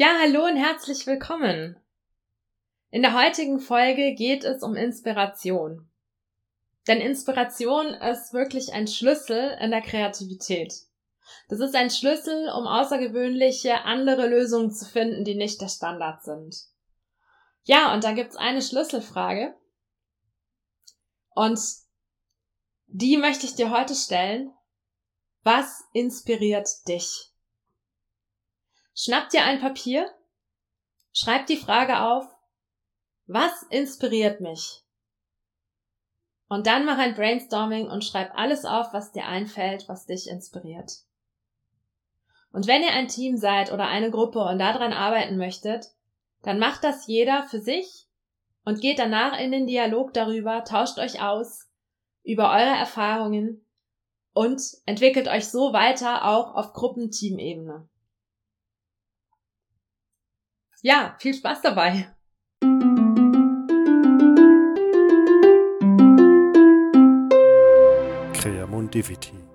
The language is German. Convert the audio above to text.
Ja, hallo und herzlich willkommen. In der heutigen Folge geht es um Inspiration. Denn Inspiration ist wirklich ein Schlüssel in der Kreativität. Das ist ein Schlüssel, um außergewöhnliche andere Lösungen zu finden, die nicht der Standard sind. Ja, und da gibt's eine Schlüsselfrage. Und die möchte ich dir heute stellen. Was inspiriert dich? Schnapp dir ein Papier, schreib die Frage auf, was inspiriert mich? Und dann mach ein Brainstorming und schreib alles auf, was dir einfällt, was dich inspiriert. Und wenn ihr ein Team seid oder eine Gruppe und daran arbeiten möchtet, dann macht das jeder für sich und geht danach in den Dialog darüber, tauscht euch aus über eure Erfahrungen und entwickelt euch so weiter auch auf Gruppenteamebene. Ja, viel Spaß dabei. Creamondivity